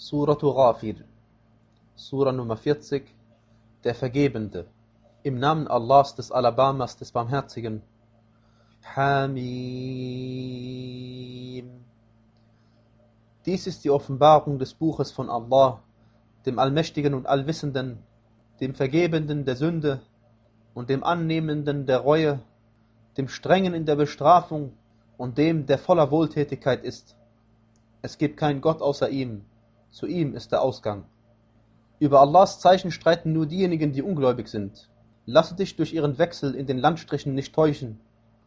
Suratu Ghafir, Sura Nummer 40, der Vergebende. Im Namen Allahs des Alabamas des Barmherzigen. Hamim. Dies ist die Offenbarung des Buches von Allah, dem Allmächtigen und Allwissenden, dem Vergebenden der Sünde und dem Annehmenden der Reue, dem Strengen in der Bestrafung und dem, der voller Wohltätigkeit ist. Es gibt keinen Gott außer ihm, zu ihm ist der Ausgang. Über Allahs Zeichen streiten nur diejenigen, die ungläubig sind. Lasse dich durch ihren Wechsel in den Landstrichen nicht täuschen.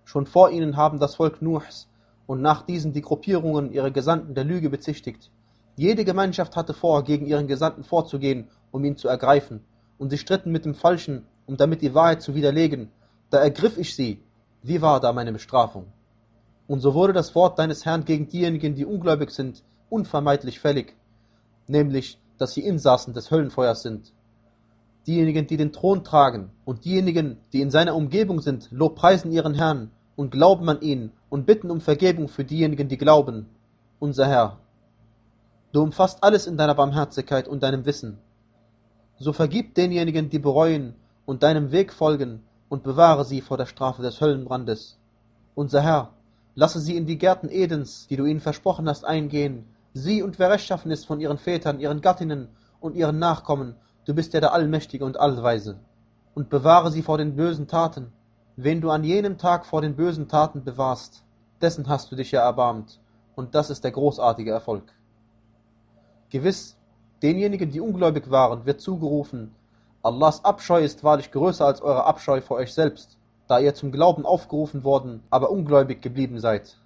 Schon vor ihnen haben das Volk Nuhs und nach diesen die Gruppierungen ihre Gesandten der Lüge bezichtigt. Jede Gemeinschaft hatte vor, gegen ihren Gesandten vorzugehen, um ihn zu ergreifen, und sie stritten mit dem Falschen, um damit die Wahrheit zu widerlegen. Da ergriff ich sie. Wie war da meine Bestrafung? Und so wurde das Wort deines Herrn gegen diejenigen, die ungläubig sind, unvermeidlich fällig, nämlich, dass sie Insassen des Höllenfeuers sind. Diejenigen, die den Thron tragen und diejenigen, die in seiner Umgebung sind, lobpreisen ihren Herrn und glauben an ihn und bitten um Vergebung für diejenigen, die glauben. Unser Herr, du umfasst alles in deiner Barmherzigkeit und deinem Wissen. So vergib denjenigen, die bereuen und deinem Weg folgen und bewahre sie vor der Strafe des Höllenbrandes. Unser Herr, Lasse sie in die Gärten Edens, die du ihnen versprochen hast, eingehen. Sie und wer rechtschaffen ist von ihren Vätern, ihren Gattinnen und ihren Nachkommen, du bist ja der Allmächtige und Allweise. Und bewahre sie vor den bösen Taten. Wen du an jenem Tag vor den bösen Taten bewahrst, dessen hast du dich ja erbarmt. Und das ist der großartige Erfolg. Gewiss, denjenigen, die ungläubig waren, wird zugerufen, Allahs Abscheu ist wahrlich größer als eure Abscheu vor euch selbst da ihr zum Glauben aufgerufen worden, aber ungläubig geblieben seid.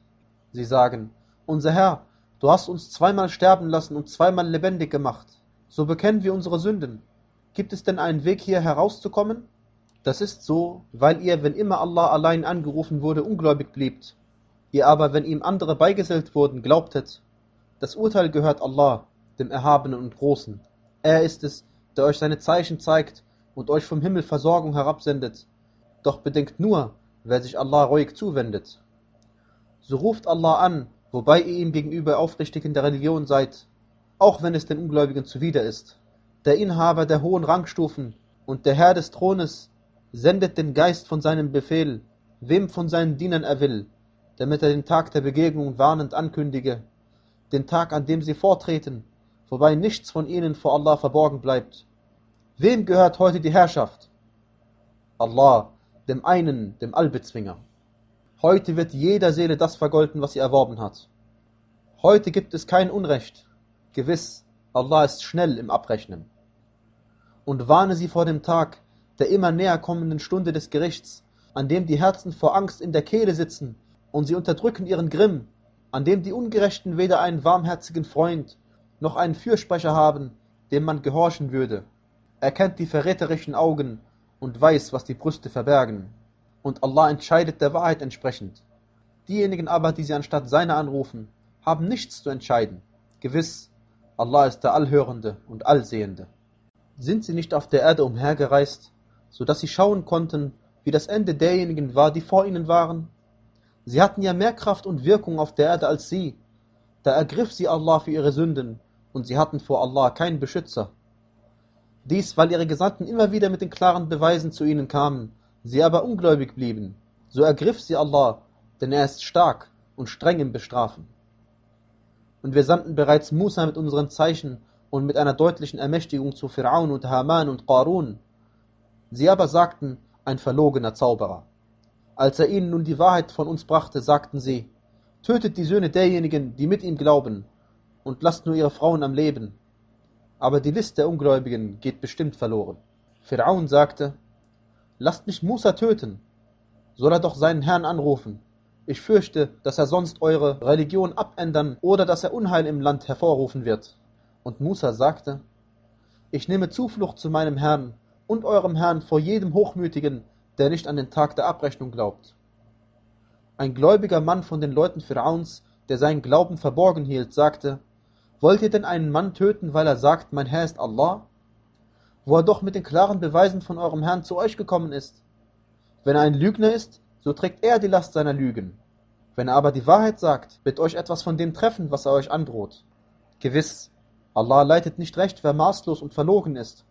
Sie sagen, unser Herr, du hast uns zweimal sterben lassen und zweimal lebendig gemacht. So bekennen wir unsere Sünden. Gibt es denn einen Weg hier herauszukommen? Das ist so, weil ihr, wenn immer Allah allein angerufen wurde, ungläubig bliebt. Ihr aber, wenn ihm andere beigesellt wurden, glaubtet. Das Urteil gehört Allah, dem Erhabenen und Großen. Er ist es, der euch seine Zeichen zeigt und euch vom Himmel Versorgung herabsendet doch bedenkt nur, wer sich Allah ruhig zuwendet. So ruft Allah an, wobei ihr ihm gegenüber aufrichtig in der Religion seid, auch wenn es den Ungläubigen zuwider ist. Der Inhaber der hohen Rangstufen und der Herr des Thrones sendet den Geist von seinem Befehl, wem von seinen Dienern er will, damit er den Tag der Begegnung warnend ankündige, den Tag, an dem sie vortreten, wobei nichts von ihnen vor Allah verborgen bleibt. Wem gehört heute die Herrschaft? Allah, dem einen, dem Allbezwinger. Heute wird jeder Seele das vergolten, was sie erworben hat. Heute gibt es kein Unrecht. Gewiss, Allah ist schnell im Abrechnen. Und warne sie vor dem Tag, der immer näher kommenden Stunde des Gerichts, an dem die Herzen vor Angst in der Kehle sitzen und sie unterdrücken ihren Grimm, an dem die Ungerechten weder einen warmherzigen Freund noch einen Fürsprecher haben, dem man gehorchen würde. Er kennt die verräterischen Augen und weiß, was die Brüste verbergen. Und Allah entscheidet der Wahrheit entsprechend. Diejenigen aber, die sie anstatt seiner anrufen, haben nichts zu entscheiden. Gewiss, Allah ist der Allhörende und Allsehende. Sind sie nicht auf der Erde umhergereist, so dass sie schauen konnten, wie das Ende derjenigen war, die vor ihnen waren? Sie hatten ja mehr Kraft und Wirkung auf der Erde als sie. Da ergriff sie Allah für ihre Sünden, und sie hatten vor Allah keinen Beschützer. Dies, weil ihre Gesandten immer wieder mit den klaren Beweisen zu ihnen kamen, sie aber ungläubig blieben. So ergriff sie Allah, denn er ist stark und streng im Bestrafen. Und wir sandten bereits Musa mit unseren Zeichen und mit einer deutlichen Ermächtigung zu Fir'aun und Haman und Qarun. Sie aber sagten, ein verlogener Zauberer. Als er ihnen nun die Wahrheit von uns brachte, sagten sie, tötet die Söhne derjenigen, die mit ihm glauben, und lasst nur ihre Frauen am Leben aber die List der Ungläubigen geht bestimmt verloren. Pharaon sagte, Lasst mich Musa töten, soll er doch seinen Herrn anrufen. Ich fürchte, dass er sonst eure Religion abändern oder dass er Unheil im Land hervorrufen wird. Und Musa sagte, Ich nehme Zuflucht zu meinem Herrn und eurem Herrn vor jedem Hochmütigen, der nicht an den Tag der Abrechnung glaubt. Ein gläubiger Mann von den Leuten Pharaons, der seinen Glauben verborgen hielt, sagte, Wollt ihr denn einen Mann töten, weil er sagt, mein Herr ist Allah? Wo er doch mit den klaren Beweisen von eurem Herrn zu euch gekommen ist. Wenn er ein Lügner ist, so trägt er die Last seiner Lügen. Wenn er aber die Wahrheit sagt, wird euch etwas von dem treffen, was er euch androht. Gewiss, Allah leitet nicht recht, wer maßlos und verlogen ist.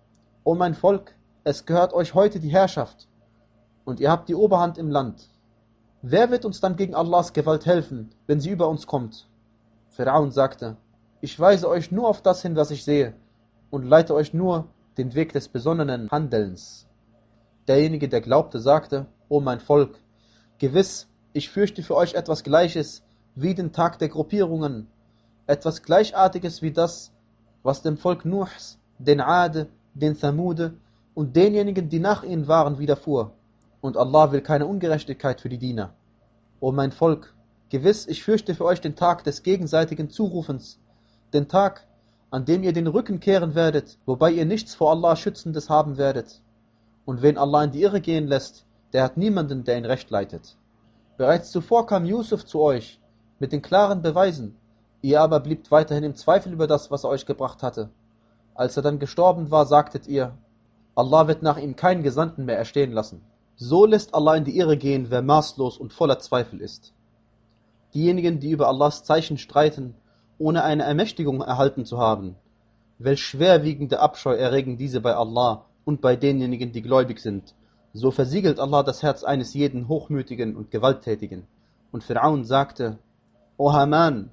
O mein Volk, es gehört euch heute die Herrschaft, und ihr habt die Oberhand im Land. Wer wird uns dann gegen Allahs Gewalt helfen, wenn sie über uns kommt? Pharaon sagte, ich weise euch nur auf das hin, was ich sehe, und leite euch nur den Weg des besonnenen Handelns. Derjenige, der glaubte, sagte, O mein Volk, gewiss, ich fürchte für euch etwas Gleiches wie den Tag der Gruppierungen, etwas Gleichartiges wie das, was dem Volk Nuhs, den Ade, den Thamude und denjenigen, die nach ihnen waren, widerfuhr. Und Allah will keine Ungerechtigkeit für die Diener. O mein Volk, gewiss, ich fürchte für euch den Tag des gegenseitigen Zurufens, den Tag, an dem ihr den Rücken kehren werdet, wobei ihr nichts vor Allah Schützendes haben werdet. Und wen Allah in die Irre gehen lässt, der hat niemanden, der ihn recht leitet. Bereits zuvor kam Yusuf zu euch mit den klaren Beweisen, ihr aber bliebt weiterhin im Zweifel über das, was er euch gebracht hatte. Als er dann gestorben war, sagtet ihr, Allah wird nach ihm keinen Gesandten mehr erstehen lassen. So lässt Allah in die Irre gehen, wer maßlos und voller Zweifel ist. Diejenigen, die über Allahs Zeichen streiten, ohne eine Ermächtigung erhalten zu haben, welch schwerwiegende Abscheu erregen diese bei Allah und bei denjenigen, die gläubig sind. So versiegelt Allah das Herz eines jeden Hochmütigen und Gewalttätigen. Und Pharaon sagte, O Haman,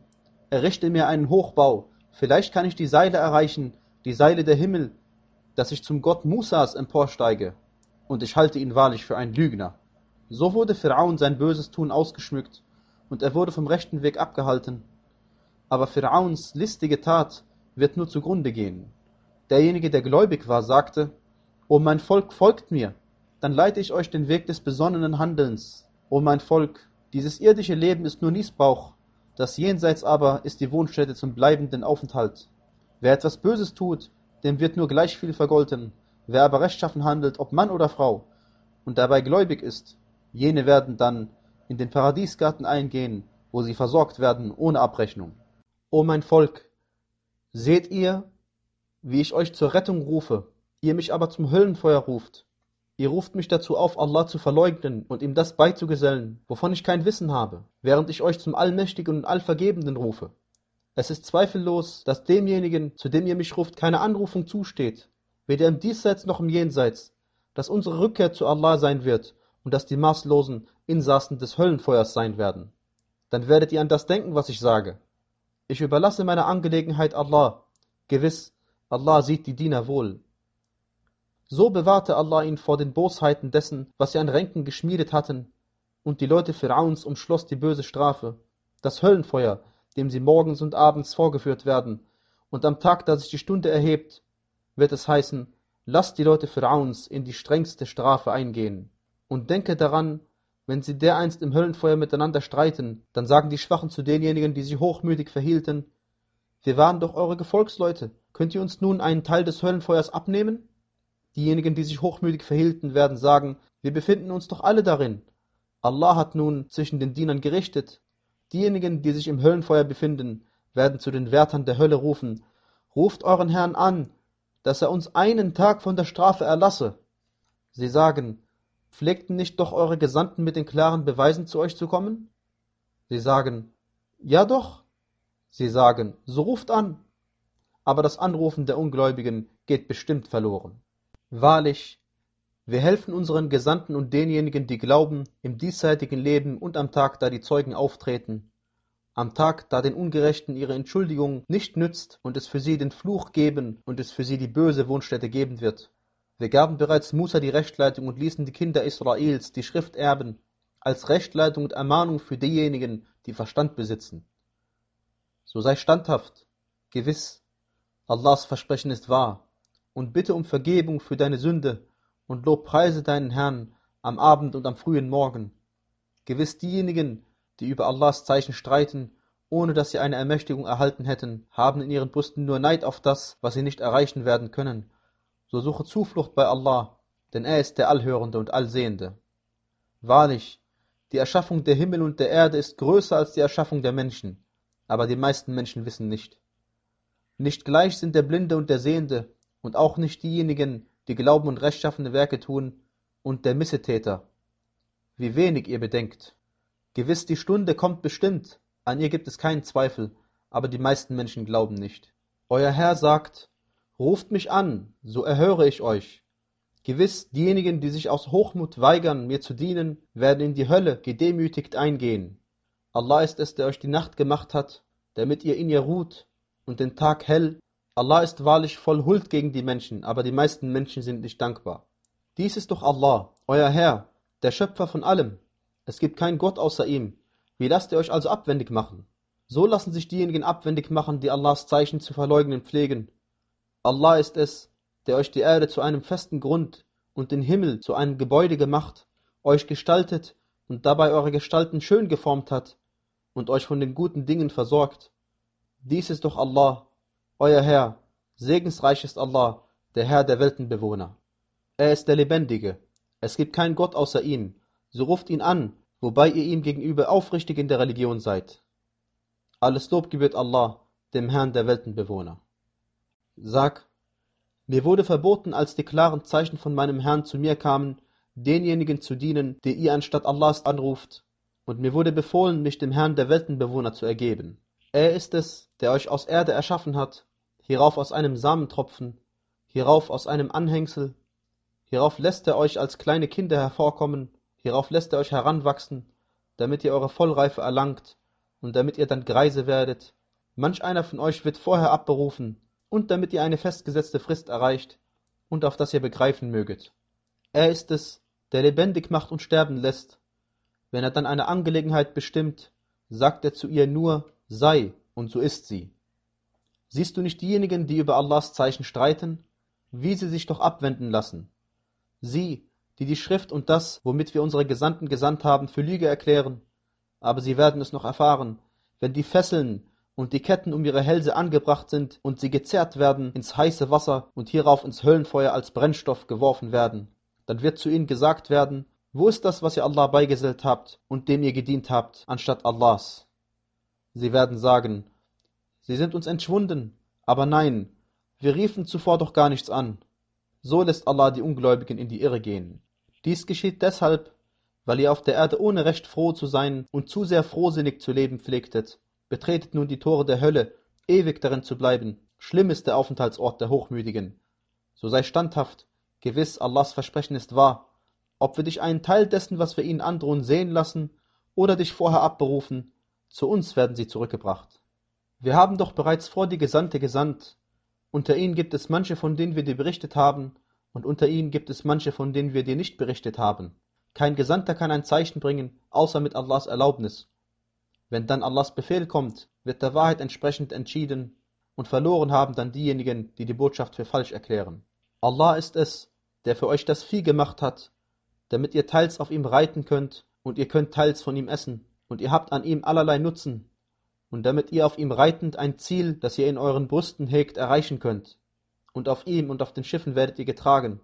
errichte mir einen Hochbau, vielleicht kann ich die Seile erreichen, die Seile der Himmel, dass ich zum Gott Musas emporsteige und ich halte ihn wahrlich für einen Lügner. So wurde Pharaon sein böses Tun ausgeschmückt, und er wurde vom rechten Weg abgehalten. Aber Pharaons listige Tat wird nur zugrunde gehen. Derjenige, der gläubig war, sagte, O mein Volk, folgt mir, dann leite ich euch den Weg des besonnenen Handelns. O mein Volk, dieses irdische Leben ist nur Niesbauch, das Jenseits aber ist die Wohnstätte zum bleibenden Aufenthalt. Wer etwas Böses tut, dem wird nur gleich viel vergolten. Wer aber rechtschaffen handelt, ob Mann oder Frau, und dabei gläubig ist, jene werden dann in den Paradiesgarten eingehen, wo sie versorgt werden ohne Abrechnung. O mein Volk, seht ihr, wie ich euch zur Rettung rufe, ihr mich aber zum Höllenfeuer ruft. Ihr ruft mich dazu auf, Allah zu verleugnen und ihm das beizugesellen, wovon ich kein Wissen habe, während ich euch zum Allmächtigen und Allvergebenden rufe. Es ist zweifellos, dass demjenigen, zu dem ihr mich ruft, keine Anrufung zusteht, weder im Diesseits noch im Jenseits, dass unsere Rückkehr zu Allah sein wird und dass die maßlosen Insassen des Höllenfeuers sein werden. Dann werdet ihr an das denken, was ich sage. Ich überlasse meine Angelegenheit Allah. Gewiss, Allah sieht die Diener wohl. So bewahrte Allah ihn vor den Bosheiten dessen, was sie an Ränken geschmiedet hatten, und die Leute Pharaons umschloss die böse Strafe, das Höllenfeuer, dem sie morgens und abends vorgeführt werden, und am Tag, da sich die Stunde erhebt, wird es heißen, lasst die Leute Pharaons in die strengste Strafe eingehen. Und denke daran, wenn sie dereinst im Höllenfeuer miteinander streiten, dann sagen die Schwachen zu denjenigen, die sich hochmütig verhielten, wir waren doch eure Gefolgsleute, könnt ihr uns nun einen Teil des Höllenfeuers abnehmen? Diejenigen, die sich hochmütig verhielten, werden sagen, wir befinden uns doch alle darin. Allah hat nun zwischen den Dienern gerichtet. Diejenigen, die sich im Höllenfeuer befinden, werden zu den Wärtern der Hölle rufen, ruft euren Herrn an, dass er uns einen Tag von der Strafe erlasse. Sie sagen, pflegten nicht doch eure Gesandten mit den klaren Beweisen zu euch zu kommen? Sie sagen, ja doch. Sie sagen, so ruft an. Aber das Anrufen der Ungläubigen geht bestimmt verloren. Wahrlich, wir helfen unseren Gesandten und denjenigen, die glauben, im diesseitigen Leben und am Tag, da die Zeugen auftreten, am Tag, da den Ungerechten ihre Entschuldigung nicht nützt und es für sie den Fluch geben und es für sie die böse Wohnstätte geben wird. Wir gaben bereits Musa die Rechtleitung und ließen die Kinder Israels die Schrift erben, als Rechtleitung und Ermahnung für diejenigen, die Verstand besitzen. So sei standhaft, gewiss, Allahs Versprechen ist wahr, und bitte um Vergebung für deine Sünde und lobpreise deinen Herrn am Abend und am frühen Morgen. Gewiss diejenigen, die über Allahs Zeichen streiten, ohne dass sie eine Ermächtigung erhalten hätten, haben in ihren Brüsten nur Neid auf das, was sie nicht erreichen werden können. So suche Zuflucht bei Allah, denn er ist der Allhörende und Allsehende. Wahrlich, die Erschaffung der Himmel und der Erde ist größer als die Erschaffung der Menschen, aber die meisten Menschen wissen nicht. Nicht gleich sind der Blinde und der Sehende, und auch nicht diejenigen, die glauben und rechtschaffene Werke tun, und der Missetäter. Wie wenig ihr bedenkt. Gewiss, die Stunde kommt bestimmt, an ihr gibt es keinen Zweifel, aber die meisten Menschen glauben nicht. Euer Herr sagt, ruft mich an, so erhöre ich euch. Gewiss, diejenigen, die sich aus Hochmut weigern, mir zu dienen, werden in die Hölle gedemütigt eingehen. Allah ist es, der euch die Nacht gemacht hat, damit ihr in ihr ruht, und den Tag hell. Allah ist wahrlich voll Huld gegen die Menschen, aber die meisten Menschen sind nicht dankbar. Dies ist doch Allah, euer Herr, der Schöpfer von allem. Es gibt keinen Gott außer ihm. Wie lasst ihr euch also abwendig machen? So lassen sich diejenigen abwendig machen, die Allahs Zeichen zu verleugnen pflegen. Allah ist es, der euch die Erde zu einem festen Grund und den Himmel zu einem Gebäude gemacht, euch gestaltet und dabei eure Gestalten schön geformt hat und euch von den guten Dingen versorgt. Dies ist doch Allah, euer Herr, segensreich ist Allah, der Herr der Weltenbewohner. Er ist der Lebendige, es gibt keinen Gott außer ihm, so ruft ihn an, wobei ihr ihm gegenüber aufrichtig in der Religion seid. Alles Lob gebührt Allah, dem Herrn der Weltenbewohner. Sag, mir wurde verboten, als die klaren Zeichen von meinem Herrn zu mir kamen, denjenigen zu dienen, die ihr anstatt Allahs anruft, und mir wurde befohlen, mich dem Herrn der Weltenbewohner zu ergeben. Er ist es, der euch aus Erde erschaffen hat, hierauf aus einem Samentropfen, hierauf aus einem Anhängsel, hierauf lässt er euch als kleine Kinder hervorkommen, hierauf lässt er euch heranwachsen, damit ihr eure Vollreife erlangt und damit ihr dann Greise werdet. Manch einer von euch wird vorher abberufen, und damit ihr eine festgesetzte Frist erreicht und auf das ihr begreifen möget. Er ist es, der lebendig macht und sterben lässt. Wenn er dann eine Angelegenheit bestimmt, sagt er zu ihr nur, sei, und so ist sie. Siehst du nicht diejenigen, die über Allahs Zeichen streiten, wie sie sich doch abwenden lassen? Sie, die die Schrift und das, womit wir unsere Gesandten gesandt haben, für Lüge erklären, aber sie werden es noch erfahren, wenn die Fesseln und die Ketten um ihre Hälse angebracht sind und sie gezerrt werden ins heiße Wasser und hierauf ins Höllenfeuer als Brennstoff geworfen werden. Dann wird zu ihnen gesagt werden, wo ist das, was ihr Allah beigesellt habt und dem ihr gedient habt, anstatt Allahs? Sie werden sagen, sie sind uns entschwunden, aber nein, wir riefen zuvor doch gar nichts an. So lässt Allah die Ungläubigen in die Irre gehen. Dies geschieht deshalb, weil ihr auf der Erde ohne Recht froh zu sein und zu sehr frohsinnig zu leben pflegtet Betretet nun die Tore der Hölle, ewig darin zu bleiben. Schlimm ist der Aufenthaltsort der Hochmütigen. So sei standhaft, gewiss Allahs Versprechen ist wahr. Ob wir dich einen Teil dessen, was wir ihnen androhen, sehen lassen oder dich vorher abberufen, zu uns werden sie zurückgebracht. Wir haben doch bereits vor die Gesandte gesandt. Unter ihnen gibt es manche, von denen wir dir berichtet haben, und unter ihnen gibt es manche, von denen wir dir nicht berichtet haben. Kein Gesandter kann ein Zeichen bringen, außer mit Allahs Erlaubnis. Wenn dann Allahs Befehl kommt, wird der Wahrheit entsprechend entschieden und verloren haben dann diejenigen, die die Botschaft für falsch erklären. Allah ist es, der für euch das Vieh gemacht hat, damit ihr teils auf ihm reiten könnt und ihr könnt teils von ihm essen und ihr habt an ihm allerlei Nutzen und damit ihr auf ihm reitend ein Ziel, das ihr in euren Brüsten hegt, erreichen könnt. Und auf ihm und auf den Schiffen werdet ihr getragen.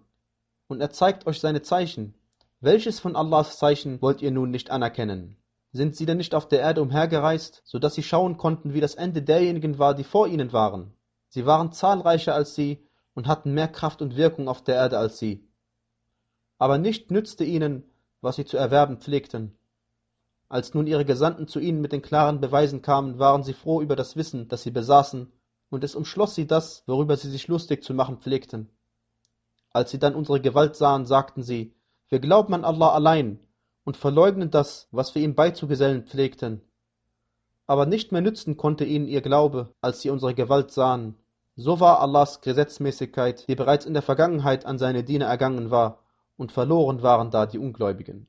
Und er zeigt euch seine Zeichen. Welches von Allahs Zeichen wollt ihr nun nicht anerkennen? Sind sie denn nicht auf der Erde umhergereist, so dass sie schauen konnten, wie das Ende derjenigen war, die vor ihnen waren? Sie waren zahlreicher als sie und hatten mehr Kraft und Wirkung auf der Erde als sie. Aber nicht nützte ihnen, was sie zu erwerben pflegten. Als nun ihre Gesandten zu ihnen mit den klaren Beweisen kamen, waren sie froh über das Wissen, das sie besaßen, und es umschloss sie das, worüber sie sich lustig zu machen pflegten. Als sie dann unsere Gewalt sahen, sagten sie, wir glauben an Allah allein und verleugnen das, was wir ihm beizugesellen pflegten. Aber nicht mehr nützen konnte ihnen ihr Glaube, als sie unsere Gewalt sahen. So war Allahs Gesetzmäßigkeit, die bereits in der Vergangenheit an seine Diener ergangen war, und verloren waren da die Ungläubigen.